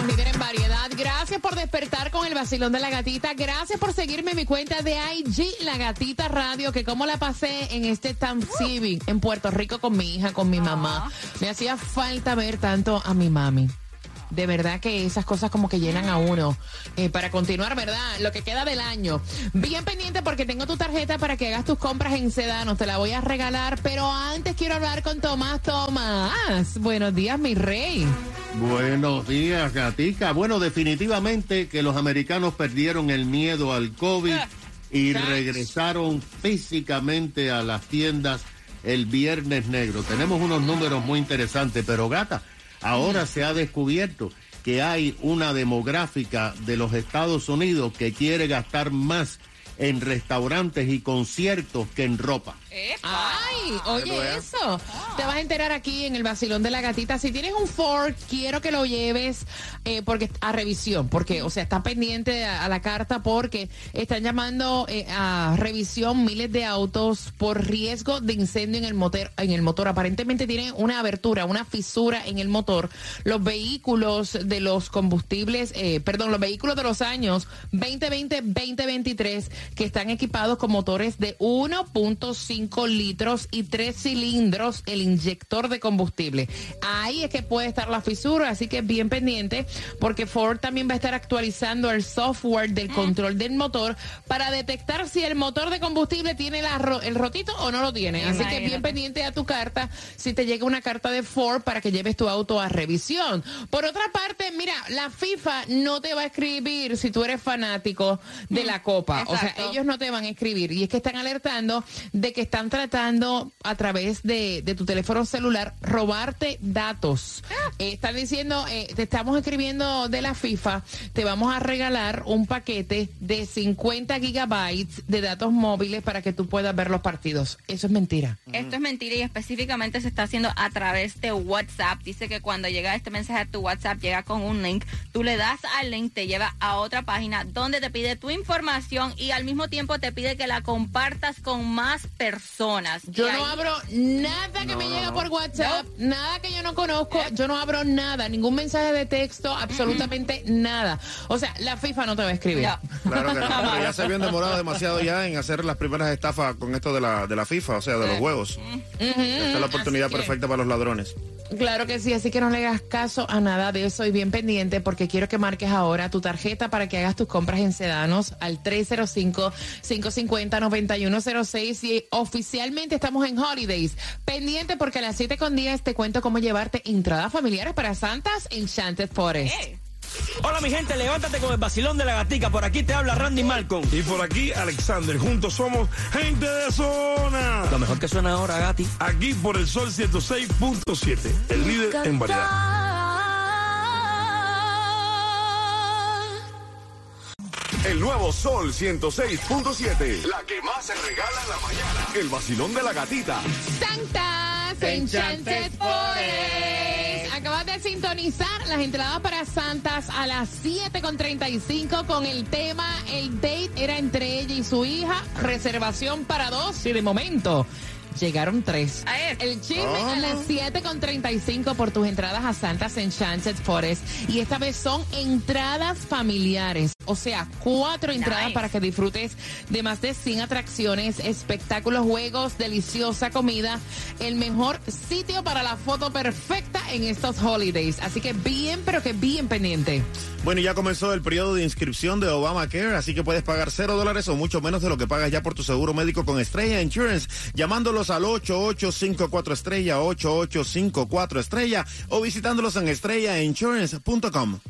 somos líder en variedad. Gracias por despertar con el vacilón de la gatita. Gracias por seguirme en mi cuenta de IG, La Gatita Radio, que como la pasé en este Thanksgiving en Puerto Rico con mi hija, con mi mamá. Me hacía falta ver tanto a mi mami. De verdad que esas cosas como que llenan a uno. Eh, para continuar, ¿verdad? Lo que queda del año. Bien pendiente porque tengo tu tarjeta para que hagas tus compras en Sedano. Te la voy a regalar. Pero antes quiero hablar con Tomás. Tomás, buenos días, mi rey. Buenos días, Gatica. Bueno, definitivamente que los americanos perdieron el miedo al COVID y regresaron físicamente a las tiendas el viernes negro. Tenemos unos números muy interesantes, pero gata, ahora se ha descubierto que hay una demográfica de los Estados Unidos que quiere gastar más en restaurantes y conciertos que en ropa. Ay, oye eso. Te vas a enterar aquí en el vacilón de la gatita. Si tienes un Ford, quiero que lo lleves eh, porque a revisión, porque, o sea, está pendiente a, a la carta porque están llamando eh, a revisión miles de autos por riesgo de incendio en el motor. En el motor aparentemente tiene una abertura, una fisura en el motor. Los vehículos de los combustibles, eh, perdón, los vehículos de los años 2020, 2023 que están equipados con motores de 1.5 litros y tres cilindros el inyector de combustible. Ahí es que puede estar la fisura, así que bien pendiente porque Ford también va a estar actualizando el software del control del motor para detectar si el motor de combustible tiene la ro- el rotito o no lo tiene. Así que bien pendiente a tu carta si te llega una carta de Ford para que lleves tu auto a revisión. Por otra parte, mira, la FIFA no te va a escribir si tú eres fanático de la Copa. O sea, ellos no te van a escribir. Y es que están alertando de que están tratando a través de, de tu teléfono celular robarte datos. Eh, están diciendo, eh, te estamos escribiendo de la FIFA, te vamos a regalar un paquete de 50 gigabytes de datos móviles para que tú puedas ver los partidos. Eso es mentira. Esto es mentira y específicamente se está haciendo a través de WhatsApp. Dice que cuando llega este mensaje a tu WhatsApp, llega con un link. Tú le das al link, te lleva a otra página donde te pide tu información y al mismo tiempo te pide que la compartas con más personas. Yo Y no ahí- abro nada que me llega por WhatsApp, nada que yo no conozco, yo no abro nada, ningún mensaje de texto, absolutamente nada. O sea, la FIFA no te va a escribir. No. Claro que no, pero ya se habían demorado demasiado ya en hacer las primeras estafas con esto de la, de la FIFA, o sea, de los juegos. Esta es la oportunidad así que- perfecta para los ladrones. Claro que sí, así que no le hagas caso a nada de eso y bien pendiente porque quiero que marques ahora tu tarjeta para que hagas tus compras en Sedanos al 305-550-9106 y oficialmente estamos en Holidays. Pendiente porque a las 7 con 10 te cuento cómo llevarte entradas familiares para Santas Enchanted Forest. Hola mi gente, levántate con el vacilón de la gatica. Por aquí te habla Randy Malcolm. Y por aquí, Alexander. Juntos somos gente de zona. Lo mejor que suena ahora, Gati. Aquí por el Sol 106.7. El líder en variedad. El nuevo Sol 106.7. La que más se regala en la mañana. El vacilón de la gatita. Santas Enchanted Forest. Acabas de sintonizar las entradas para Santas a las 7.35 con el tema El date era entre ella y su hija. Reservación para dos y de momento llegaron tres. A ver. El chisme a las 7.35 por tus entradas a Santas Enchanted Forest. Y esta vez son entradas familiares. O sea, cuatro entradas Nice. para que disfrutes de más de 100 atracciones, espectáculos, juegos, deliciosa comida. El mejor sitio para la foto perfecta en estos holidays. Así que bien, pero que bien pendiente. Bueno, y ya comenzó el periodo de inscripción de Obamacare, así que puedes pagar cero dólares o mucho menos de lo que pagas ya por tu seguro médico con Estrella Insurance, llamándolos al 8854 Estrella, 8854 Estrella o visitándolos en estrellainsurance.com.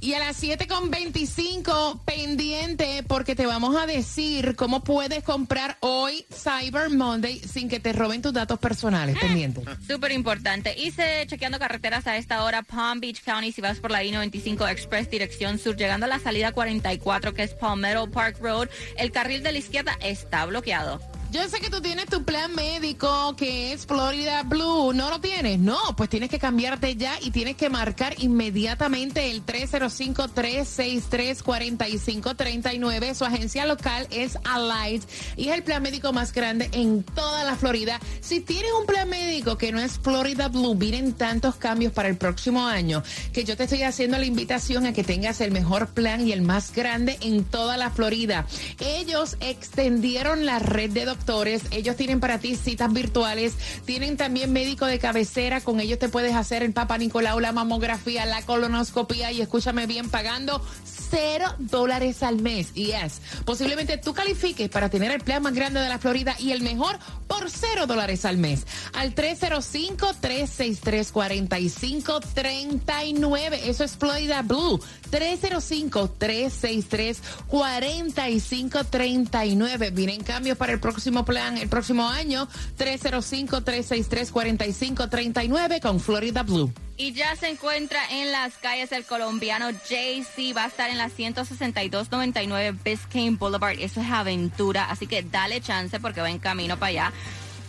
Y a las 7.25, pendiente, porque te vamos a decir cómo puedes comprar hoy Cyber Monday sin que te roben tus datos personales. Pendiente. Súper importante. Hice chequeando carreteras a esta hora, Palm Beach County, si vas por la I-95 Express dirección sur, llegando a la salida 44, que es Palmetto Park Road, el carril de la izquierda está bloqueado. Yo sé que tú tienes tu plan médico que es Florida Blue. ¿No lo tienes? No, pues tienes que cambiarte ya y tienes que marcar inmediatamente el 305-363-4539. Su agencia local es Alight y es el plan médico más grande en toda la Florida. Si tienes un plan médico que no es Florida Blue, vienen tantos cambios para el próximo año que yo te estoy haciendo la invitación a que tengas el mejor plan y el más grande en toda la Florida. Ellos extendieron la red de doctores. Ellos tienen para ti citas virtuales. Tienen también médico de cabecera. Con ellos te puedes hacer el Papa Nicolau, la mamografía, la colonoscopía y escúchame bien, pagando cero dólares al mes. Y es, posiblemente tú califiques para tener el plan más grande de la Florida y el mejor por cero dólares al mes. Al 305-363-4539. Eso es Florida Blue. 305-363-4539. Vienen cambios para el próximo plan, el próximo año. 305-363-4539 con Florida Blue. Y ya se encuentra en las calles el colombiano JC. Va a estar en la 16299 Biscayne Boulevard. Eso es aventura. Así que dale chance porque va en camino para allá.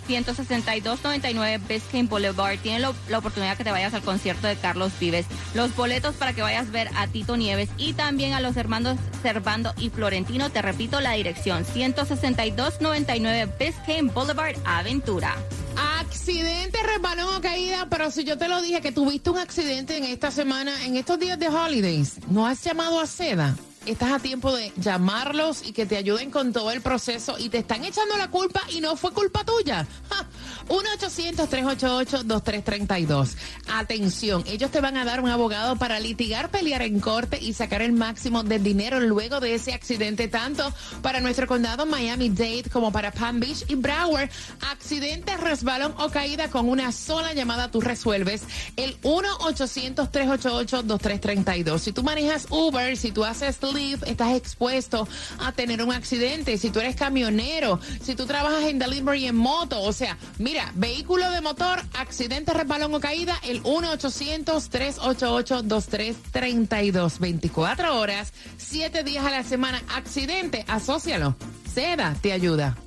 162.99 Biscayne Boulevard. Tiene lo- la oportunidad que te vayas al concierto de Carlos Vives. Los boletos para que vayas a ver a Tito Nieves y también a los hermanos Servando y Florentino. Te repito la dirección. 162.99 Biscayne Boulevard, Aventura. Accidente, resbalón o caída, pero si yo te lo dije que tuviste un accidente en esta semana, en estos días de holidays, ¿no has llamado a Seda? Estás a tiempo de llamarlos y que te ayuden con todo el proceso y te están echando la culpa y no fue culpa tuya. 1-800-388-2332. Atención, ellos te van a dar un abogado para litigar, pelear en corte y sacar el máximo del dinero luego de ese accidente, tanto para nuestro condado Miami-Dade como para Palm Beach y Broward. Accidente, resbalón o caída con una sola llamada tú resuelves. El 1-800-388-2332. Si tú manejas Uber, si tú haces Lyft, estás expuesto a tener un accidente. Si tú eres camionero, si tú trabajas en delivery en moto, o sea, mira, vehículo de motor, accidente, resbalón o caída, el 1-800-388-2332. 24 horas, 7 días a la semana. Accidente, asócialo. Seda te ayuda.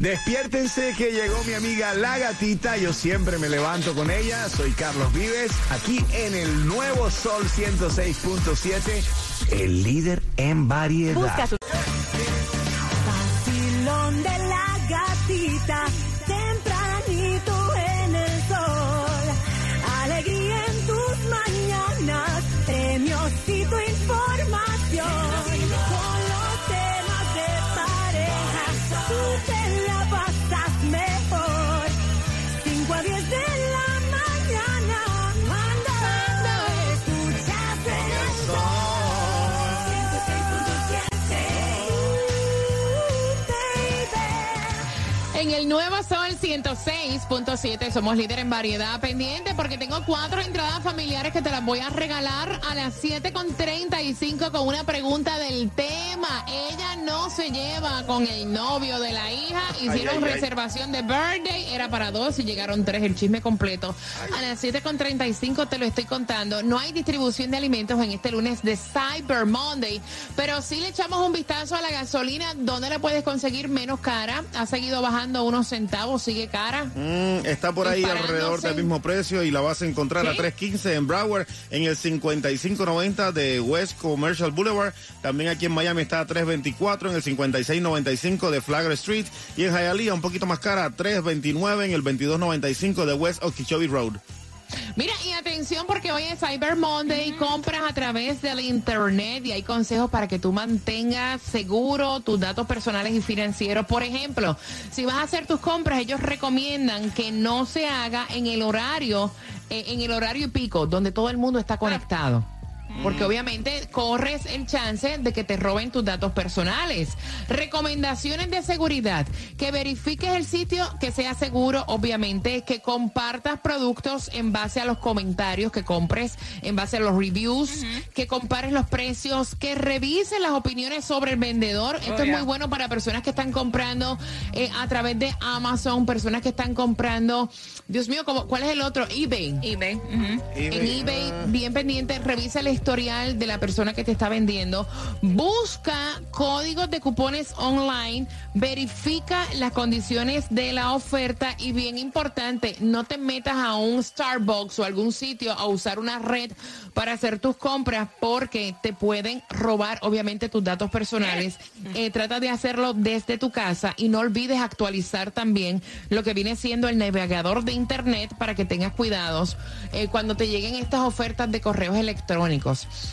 Despiértense que llegó mi amiga La Gatita. Yo siempre me levanto con ella. Soy Carlos Vives, aquí en el nuevo Sol 106.7, el líder en variedad. Vacilón de la gatita, En el nuevo Sol 106.7 somos líder en variedad pendiente porque tengo cuatro entradas familiares que te las voy a regalar a las 7.35 con una pregunta del tema. Ella no se lleva con el novio de la hija. Hicieron ay, ay. reservación de birthday. Era para dos y llegaron tres. El chisme completo. A las 7.35 te lo estoy contando. No hay distribución de alimentos en este lunes de Cyber Monday. Pero sí le echamos un vistazo a la gasolina. ¿Dónde la puedes conseguir menos cara? Ha seguido bajando unos centavos. Sigue cara. Mm, está por ahí alrededor del mismo precio y la vas a encontrar a ¿Sí? 315 en Broward, en el 5590 de West Commercial Boulevard. También aquí en Miami está a 324 en el 5695 de Flagler Street. Y en Hialeah un poquito más cara, a 329 en el 2295 de West Okeechobee Road. Mira, y atención porque hoy es Cyber Monday, compras a través del internet y hay consejos para que tú mantengas seguro tus datos personales y financieros. Por ejemplo, si vas a hacer tus compras, ellos recomiendan que no se haga en el horario, eh, en el horario pico, donde todo el mundo está conectado. Porque obviamente corres el chance de que te roben tus datos personales. Recomendaciones de seguridad. Que verifiques el sitio que sea seguro, obviamente. Que compartas productos en base a los comentarios que compres, en base a los reviews. Que compares los precios. Que revises las opiniones sobre el vendedor. Esto es muy bueno para personas que están comprando eh, a través de Amazon, personas que están comprando, Dios mío, ¿cómo- ¿cuál es el otro? eBay. eBay. ujú. En eBay, bien pendiente, revisa el historial de la persona que te está vendiendo. Busca códigos de cupones online, verifica las condiciones de la oferta y bien importante, no te metas a un Starbucks o algún sitio a usar una red para hacer tus compras porque te pueden robar obviamente tus datos personales. Eh, trata de hacerlo desde tu casa y no olvides actualizar también lo que viene siendo el navegador de internet para que tengas cuidados eh, cuando te lleguen estas ofertas de correos electrónicos.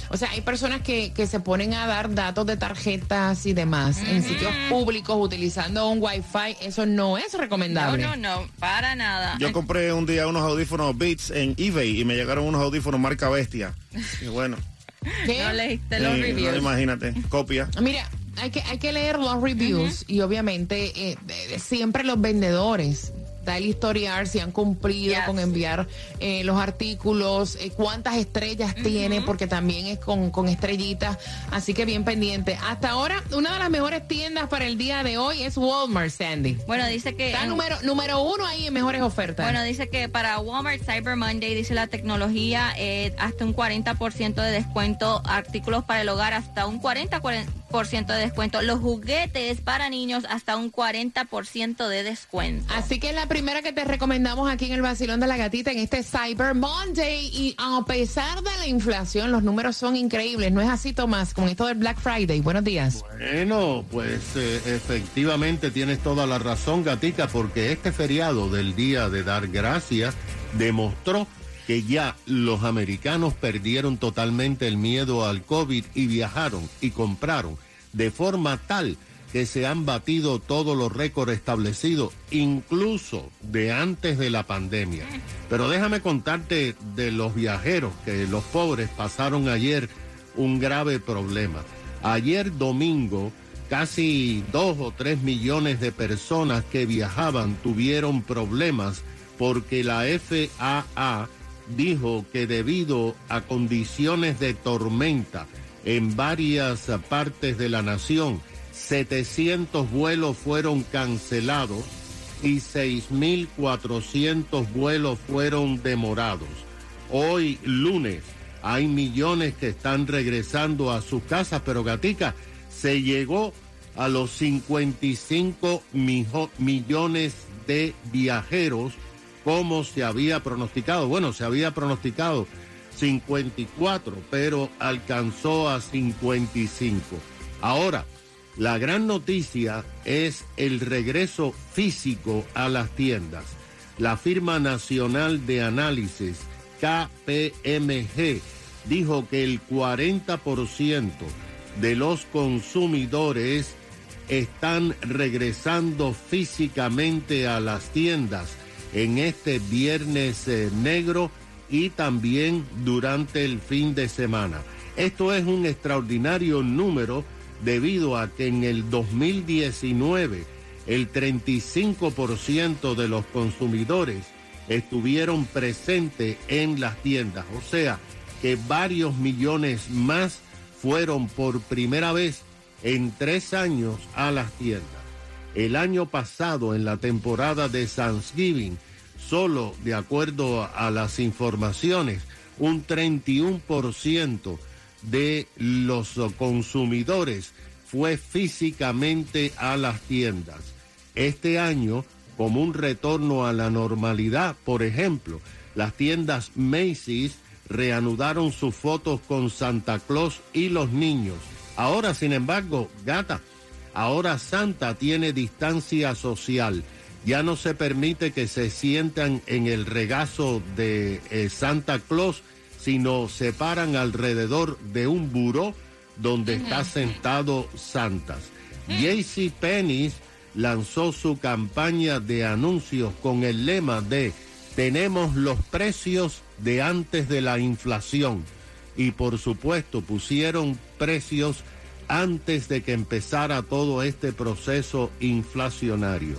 O sea, hay personas que, que se ponen a dar datos de tarjetas y demás en sitios públicos utilizando un wifi. Eso no es No, recomendable. no, no, para nada. Yo compré un día unos audífonos Beats en eBay y me llegaron unos audífonos marca Bestia. Y bueno, ¿Qué? No leíste los eh, reviews. imagínate, copia. Mira, hay que, hay que leer los reviews y obviamente eh, siempre los vendedores. El historial si han cumplido Yes. con enviar eh, los artículos, eh, cuántas estrellas tiene, porque también es con, con estrellitas. Así que bien pendiente. Hasta ahora, una de las mejores tiendas para el día de hoy es Walmart, Sandy. Bueno, dice que... Está en- número, número uno ahí en mejores ofertas. Bueno, dice que para Walmart Cyber Monday, dice la tecnología, eh, hasta un 40% de descuento, artículos para el hogar hasta un 40% de descuento, los juguetes para niños hasta un 40% de descuento. Así que es la primera que te recomendamos aquí en el Vacilón de la Gatita en este Cyber Monday. Y a pesar de la inflación, los números son increíbles. ¿No es así, Tomás? Con esto del Black Friday. Buenos días. Bueno, pues eh, efectivamente tienes toda la razón, Gatica, porque este feriado del Día de Dar Gracias demostró que ya los americanos perdieron totalmente el miedo al COVID y viajaron y compraron de forma tal que se han batido todos los récords establecidos, incluso de antes de la pandemia. Pero déjame contarte de los viajeros que los pobres pasaron ayer un grave problema. Ayer domingo, casi dos o tres millones de personas que viajaban tuvieron problemas porque la FAA dijo que debido a condiciones de tormenta en varias partes de la nación, 700 vuelos fueron cancelados y 6.400 vuelos fueron demorados. Hoy lunes hay millones que están regresando a sus casas, pero Gatica se llegó a los 55 mijo- millones de viajeros como se había pronosticado. Bueno, se había pronosticado 54, pero alcanzó a 55. Ahora, la gran noticia es el regreso físico a las tiendas. La firma nacional de análisis KPMG dijo que el 40% de los consumidores están regresando físicamente a las tiendas en este viernes eh, negro y también durante el fin de semana. Esto es un extraordinario número debido a que en el 2019 el 35% de los consumidores estuvieron presentes en las tiendas. O sea, que varios millones más fueron por primera vez en tres años a las tiendas. El año pasado, en la temporada de Thanksgiving, solo de acuerdo a las informaciones, un 31% de los consumidores fue físicamente a las tiendas. Este año, como un retorno a la normalidad, por ejemplo, las tiendas Macy's reanudaron sus fotos con Santa Claus y los niños. Ahora, sin embargo, gata, ahora Santa tiene distancia social. Ya no se permite que se sientan en el regazo de eh, Santa Claus, sino se paran alrededor de un buró donde está sentado Santas. JC Penney lanzó su campaña de anuncios con el lema de tenemos los precios de antes de la inflación y por supuesto pusieron precios antes de que empezara todo este proceso inflacionario.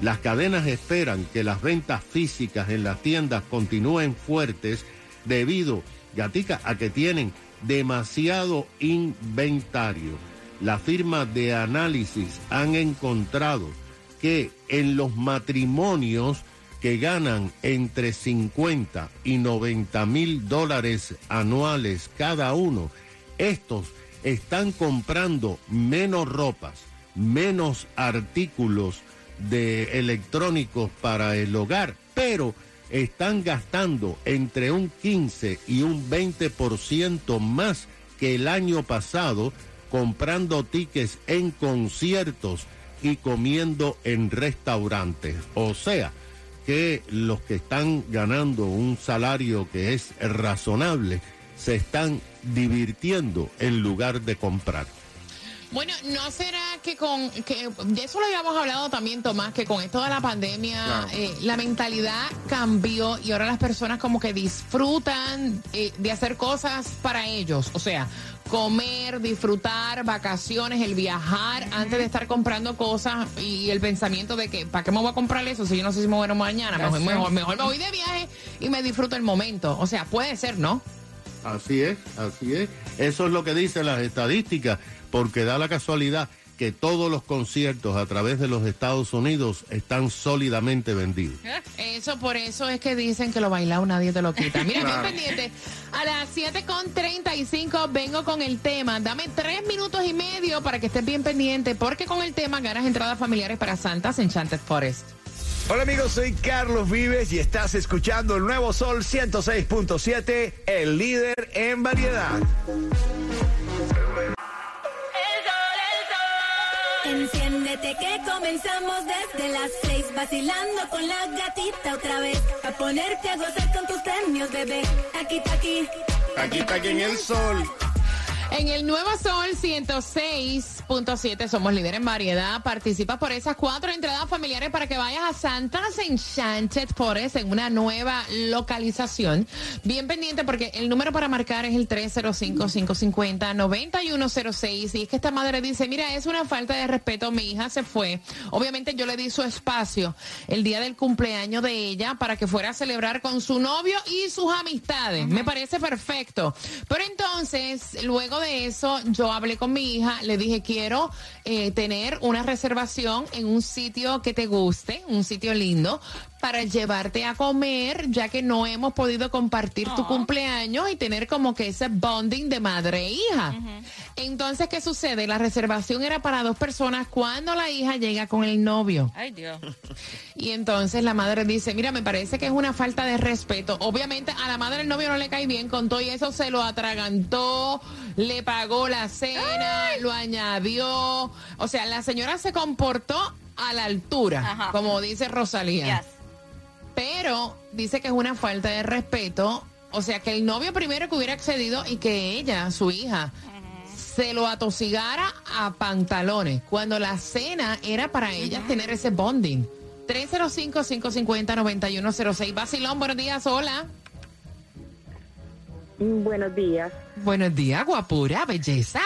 Las cadenas esperan que las ventas físicas en las tiendas continúen fuertes debido, Gatica, a que tienen demasiado inventario. La firma de análisis han encontrado que en los matrimonios que ganan entre 50 y 90 mil dólares anuales cada uno, estos están comprando menos ropas, menos artículos de electrónicos para el hogar, pero están gastando entre un 15 y un 20% más que el año pasado comprando tickets en conciertos y comiendo en restaurantes. O sea, que los que están ganando un salario que es razonable se están divirtiendo en lugar de comprar. Bueno, ¿no será que con, que de eso lo habíamos hablado también, Tomás, que con esto de la pandemia eh, la mentalidad cambió y ahora las personas como que disfrutan eh, de hacer cosas para ellos? O sea, comer, disfrutar, vacaciones, el viajar, antes de estar comprando cosas y el pensamiento de que, ¿para qué me voy a comprar eso si yo no sé si me voy a mañana? Mejor, mejor, mejor me voy de viaje y me disfruto el momento. O sea, puede ser, ¿no? Así es, así es. Eso es lo que dicen las estadísticas, porque da la casualidad que todos los conciertos a través de los Estados Unidos están sólidamente vendidos. Eso por eso es que dicen que lo bailado nadie te lo quita. Mira, bien pendiente. A las 7.35 vengo con el tema. Dame tres minutos y medio para que estés bien pendiente, porque con el tema ganas entradas familiares para Santas Enchanted Forest. Hola amigos, soy Carlos Vives y estás escuchando el nuevo Sol 106.7, el líder en variedad. Enciéndete que comenzamos desde las seis vacilando con la gatita otra vez a ponerte a gozar con tus premios bebé aquí aquí Aquí está aquí en el sol. En el Nuevo Sol 106.7 somos líder en variedad. Participa por esas cuatro entradas familiares para que vayas a Santas Enchanted Forest en una nueva localización. Bien pendiente porque el número para marcar es el 305-550-9106. Y es que esta madre dice, mira, es una falta de respeto. Mi hija se fue. Obviamente yo le di su espacio el día del cumpleaños de ella para que fuera a celebrar con su novio y sus amistades. Me parece perfecto. Pero entonces, luego de eso, yo hablé con mi hija, le dije, quiero eh, tener una reservación en un sitio que te guste, un sitio lindo, para llevarte a comer, ya que no hemos podido compartir tu cumpleaños y tener como que ese bonding de madre e hija. Entonces, ¿qué sucede? La reservación era para dos personas cuando la hija llega con el novio. Ay, Dios. Y entonces la madre dice, mira, me parece que es una falta de respeto. Obviamente a la madre el novio no le cae bien, con todo y eso se lo atragantó, le pagó la cena, lo añadió. O sea, la señora se comportó a la altura, Ajá. como dice Rosalía. Yes. Pero dice que es una falta de respeto. O sea, que el novio primero que hubiera accedido y que ella, su hija, se lo atosigara a pantalones, cuando la cena era para ellas tener ese bonding. 305-550-9106. Basilón, buenos días, hola. Buenos días. Buenos días, guapura, belleza.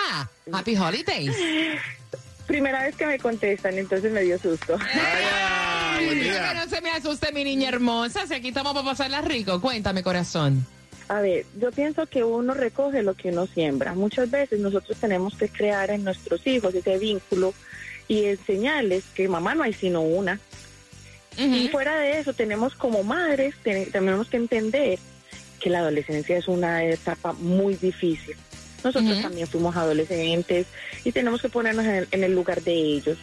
Happy Holidays. Primera vez que me contestan, entonces me dio susto. Buen no se me asuste, mi niña hermosa. Si aquí estamos para pasarla rico. Cuéntame, corazón. A ver, yo pienso que uno recoge lo que uno siembra. Muchas veces nosotros tenemos que crear en nuestros hijos ese vínculo y enseñarles que mamá no hay sino una. Y fuera de eso, tenemos como madres, ten- tenemos que entender que la adolescencia es una etapa muy difícil. Nosotros también fuimos adolescentes y tenemos que ponernos en, en el lugar de ellos.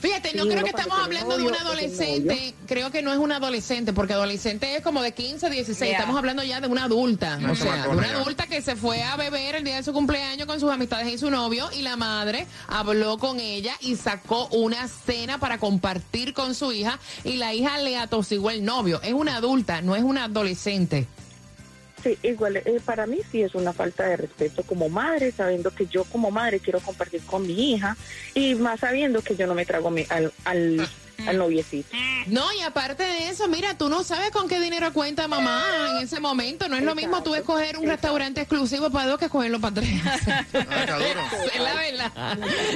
Fíjate, no Sí, creo que estamos hablando de un adolescente. Creo que no es un adolescente, porque adolescente es como de 15, 16. Yeah. Estamos hablando ya de una adulta. Una o sea, de una adulta que se fue a beber el día de su cumpleaños con sus amistades y su novio. Y la madre habló con ella y sacó una cena para compartir con su hija. Y la hija le atosigó el novio. Es una adulta, no es una adolescente. Sí, igual, eh, para mí sí es una falta de respeto como madre, sabiendo que yo como madre quiero compartir con mi hija y más sabiendo que yo no me trago mi- al, al, al noviecito. No, y aparte de eso, mira, tú no sabes con qué dinero cuenta mamá en ese momento. No es lo mismo tú escoger un restaurante exclusivo para dos que escogerlo para tres. Ah. Es la verdad.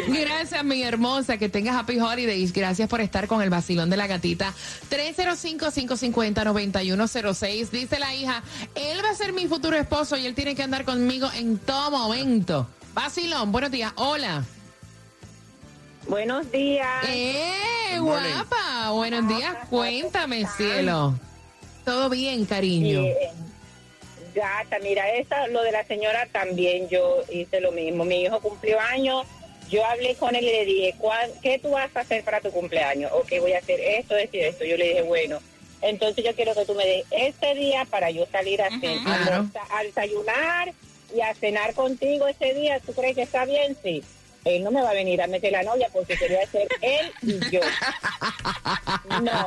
Gracias, mi hermosa. Que tengas happy holidays. Gracias por estar con el vacilón de la gatita. 305-550-9106. Dice la hija, él va a ser mi futuro esposo y él tiene que andar conmigo en todo momento. Vacilón, buenos días. Hola. Buenos días. ¡Eh! guapa. Buenos días. Cuéntame, cielo. Todo bien, cariño. Gata, mira, esa, lo de la señora también yo hice lo mismo. Mi hijo cumplió años, yo hablé con él y le dije, "¿Cuál- ¿qué tú vas a hacer para tu cumpleaños? Ok, voy a hacer esto, esto y esto. Yo le dije, bueno, entonces yo quiero que tú me des este día para yo salir a, cen- a Claro. a desayunar y a cenar contigo ese día. ¿Tú crees que está bien? Sí. Él no me va a venir a meter la novia porque quería ser él y yo. No.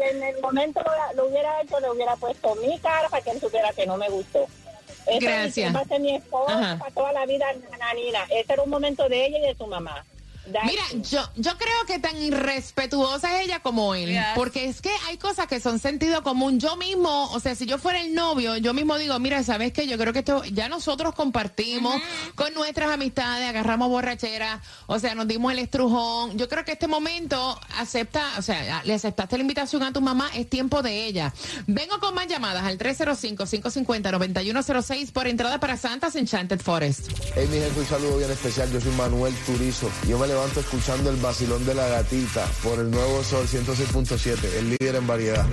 En el momento lo, lo hubiera hecho, le hubiera puesto mi cara para que él supiera que no me gustó. Esa Gracias. Va a ser mi esposa Ajá. para toda la vida, nanina. Ese era un momento de ella y de su mamá. That's Mira, yo, yo creo que tan irrespetuosa es ella como él, Yes. porque es que hay cosas que son sentido común. Yo mismo, o sea, si yo fuera el novio, yo mismo digo, mira, ¿sabes qué? Yo creo que esto ya nosotros compartimos con nuestras amistades, agarramos borrachera, o sea, nos dimos el estrujón. Yo creo que este momento acepta, o sea, le aceptaste la invitación a tu mamá, es tiempo de ella. Vengo con más llamadas al 305-550-9106 por entrada para Santas Enchanted Forest. Hey, mi gente, un saludo bien especial. Yo soy Manuel Turizo. Yo me levanto escuchando el vacilón de la gatita por el nuevo Sol 106.7, el líder en variedad.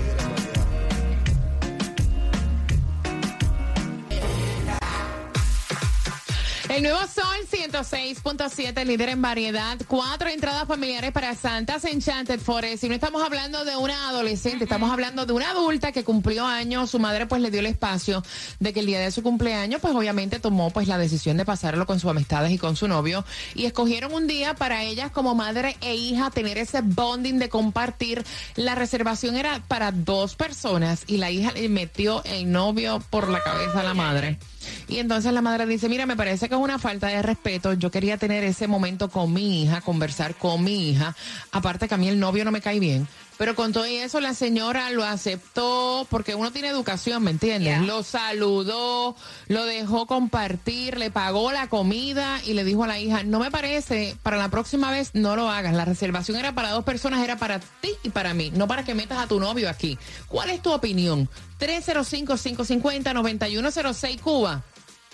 El nuevo Sol 106.7, líder en variedad. Cuatro entradas familiares para Santas Enchanted Forest. Y no estamos hablando de una adolescente, estamos hablando de una adulta que cumplió años. Su madre pues le dio el espacio de que el día de su cumpleaños pues obviamente tomó pues la decisión de pasarlo con sus amistades y con su novio. Y escogieron un día para ellas como madre e hija tener ese bonding de compartir. La reservación era para dos personas y la hija le metió el novio por la cabeza a la madre. Y entonces la madre dice, mira, me parece que es una falta de respeto. Yo quería tener ese momento con mi hija, conversar con mi hija. Aparte que a mí el novio no me cae bien. Pero con todo eso la señora lo aceptó porque uno tiene educación, ¿me entiendes? Yeah. Lo saludó, lo dejó compartir, le pagó la comida y le dijo a la hija, no me parece, para la próxima vez no lo hagas. La reservación era para dos personas, era para ti y para mí, no para que metas a tu novio aquí. ¿Cuál es tu opinión? 305-550-9106 Cuba.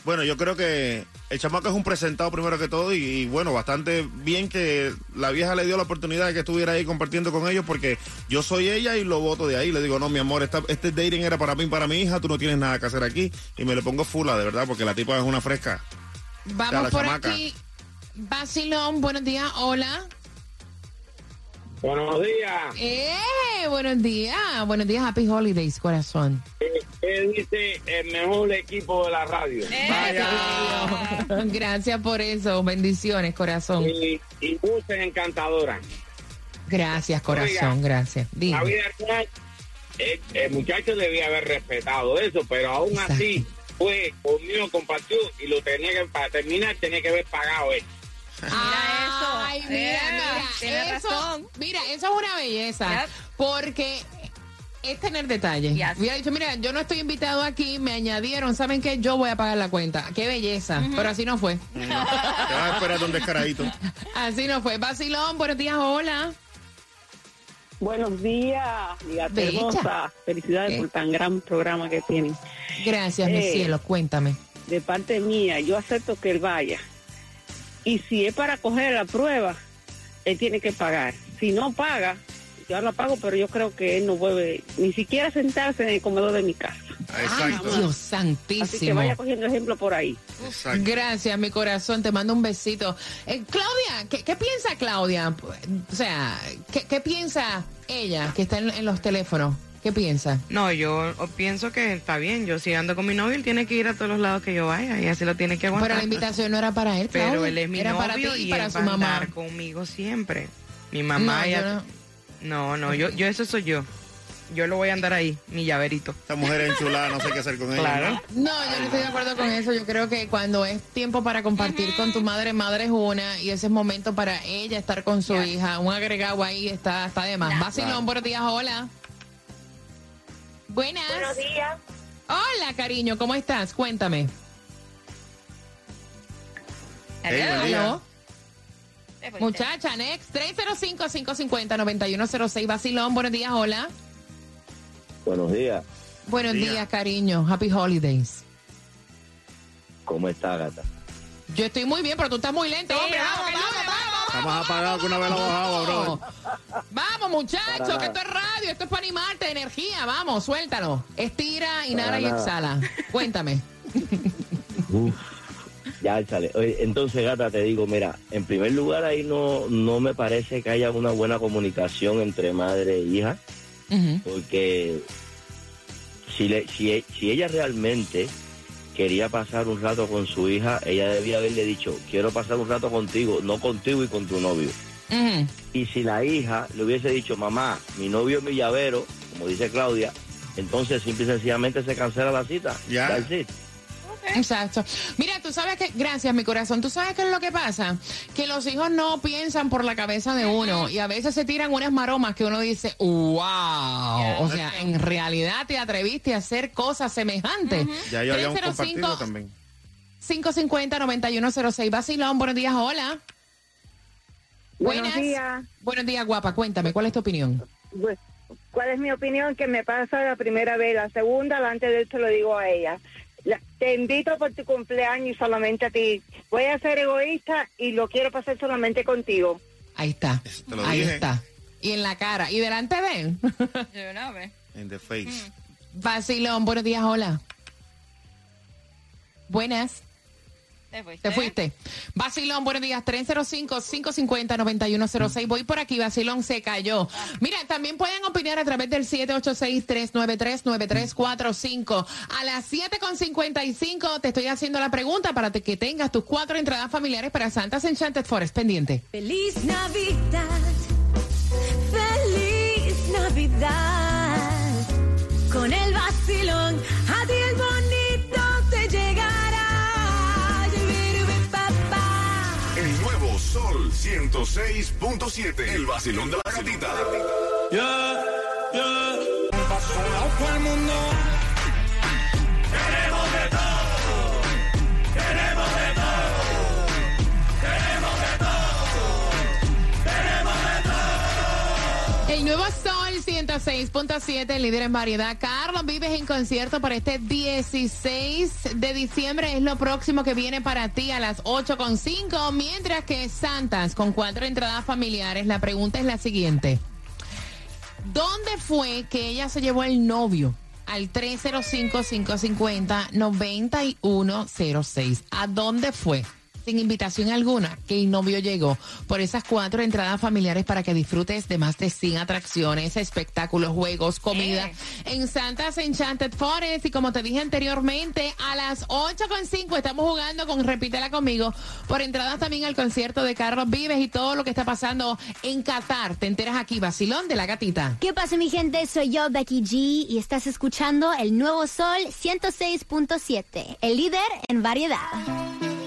Bueno, yo creo que el chamaco es un presentado primero que todo y, y, bueno, bastante bien que la vieja le dio la oportunidad de que estuviera ahí compartiendo con ellos porque yo soy ella y lo voto de ahí. Le digo, no, mi amor, esta- este dating era para mí, para mi hija, tú no tienes nada que hacer aquí y me le pongo fula, de verdad, porque la tipa es una fresca. Vamos por chamaca. aquí. Basilón, buenos días, hola. Buenos días. Eh, buenos días, buenos días, Happy Holidays, corazón. ¿Qué dice el mejor equipo de la radio? Gracias por eso, bendiciones, corazón. Y, y voces encantadoras. Gracias, corazón, Oiga, gracias. La vida real, el, el muchacho debía haber respetado eso, pero aún así fue conmigo, compartió y lo tenía que, para terminar, tenía que haber pagado Ay, mira, Eh, mira, tiene eso, razón. mira, eso es una belleza, porque es tener detalles. Yes. Hubiera dicho, mira, yo no estoy invitado aquí, me añadieron, ¿saben qué? Yo voy a pagar la cuenta. Qué belleza, pero así no fue. Te vas a esperar un descaradito. Así no fue. Basilón, buenos días, hola. Buenos días, mi hermosa. Felicidades ¿Qué? por tan gran programa que tienen. Gracias, mi Eh. cielo, cuéntame. De parte mía, yo acepto que él vaya. Y si es para coger la prueba, él tiene que pagar. Si no paga, yo la pago, pero yo creo que él no vuelve ni siquiera a sentarse en el comedor de mi casa. Ay, Dios santísimo. Así que vaya cogiendo ejemplo por ahí. Gracias, mi corazón. Te mando un besito. Eh, Claudia, ¿qué, qué piensa Claudia? O sea, ¿qué, qué piensa ella que está en, en los teléfonos? ¿Qué piensa? No, yo pienso que está bien. Yo si ando con mi novio, él tiene que ir a todos los lados que yo vaya y así lo tiene que aguantar. Pero la invitación no era para él, Pero Claudia. él es mi Era novio para ti y y para él su va a mamá. andar conmigo siempre. Mi mamá No, ya... yo no. No, no, yo, yo eso soy yo. Yo lo voy a andar ahí, mi llaverito. Esta mujer enchulada, no sé qué hacer con ella. Claro. No, yo no estoy de acuerdo con eso. Yo creo que cuando es tiempo para compartir con tu madre, madre es una, y ese es momento para ella estar con su hija. Un agregado ahí está, está de más. Basilón, buenos días, hola. Buenas. Buenos días. Hola, cariño, ¿cómo estás? Cuéntame. Hey, buen día. Aló. Muchacha, next. 305-550-9106. Basilón, buenos días, hola. Buenos días, Buenos Día. días, cariño. Happy holidays. ¿cómo está, gata? Yo estoy muy bien, pero tú estás muy lento. hombre, vamos, vamos, vamos, Está más apagado que una vela bajada, bro. Vamos, muchachos, que esto es radio, esto es para animarte, energía. Vamos, suéltalo. Estira, inhala y nada. exhala. Cuéntame. Uf, ya sale. Oye, entonces, gata, te digo, mira, en primer lugar ahí no, no me parece que haya una buena comunicación entre madre e hija, porque si, le, si, si ella realmente quería pasar un rato con su hija, ella debía haberle dicho, quiero pasar un rato contigo, no contigo y con tu novio. Y si la hija le hubiese dicho, mamá, mi novio es mi llavero, como dice Claudia, entonces simple y sencillamente se cancela la cita. Ya. Exacto. Mira, tú sabes que, gracias mi corazón, tú sabes qué es lo que pasa, que los hijos no piensan por la cabeza de uno y a veces se tiran unas maromas que uno dice, wow, o sea, en realidad te atreviste a hacer cosas semejantes. Ya yo habíamos 305 compartido también. 550-9106, Basilón, buenos días, hola. Buenos días. Buenos días, guapa, cuéntame, ¿cuál es tu opinión? Pues, ¿Cuál es mi opinión? Que me pasa la primera vez, la segunda, delante de se lo digo a ella. La- te invito por tu cumpleaños y solamente a ti. Voy a ser egoísta y lo quiero pasar solamente contigo. Ahí está, lo ahí dije. está. Y en la cara, y delante de él. En the face. Vacilón, buenos días, hola. Buenas. Te fuiste. Te fuiste. Vacilón, buenos días. 305-550-9106. Voy por aquí. Vacilón se cayó. Mira, también pueden opinar a través del 786-393-9345. A las 7.55 te estoy haciendo la pregunta para que tengas tus cuatro entradas familiares para Santas Enchanted Forest. Pendiente. Feliz Navidad, feliz Navidad. Con el vacilón, a 106.7. El vacilón de la gatita. Yeah, yeah. el mundo. Queremos de todo. Queremos de todo. Queremos de todo. Queremos de todo. El nuevo Sol 106.7, líder en variedad. Carlos Vives en concierto para este 16 de diciembre. Es lo próximo que viene para ti a las 8.5. Mientras que Santas con cuatro entradas familiares. La pregunta es la siguiente. ¿Dónde fue que ella se llevó el novio? Al 305-550-9106. ¿A dónde fue? Sin invitación alguna, que el novio llegó por esas cuatro entradas familiares para que disfrutes de más de 100 atracciones, espectáculos, juegos, comida en Santa's Enchanted Forest. Y como te dije anteriormente, a las 8.5 estamos jugando con Repítela conmigo por entradas también al concierto de Carlos Vives y todo lo que está pasando en Qatar. Te enteras aquí, Basilón de la Gatita. ¿Qué pasa mi gente? Soy yo, Becky G, y estás escuchando el nuevo Sol 106.7, el líder en variedad.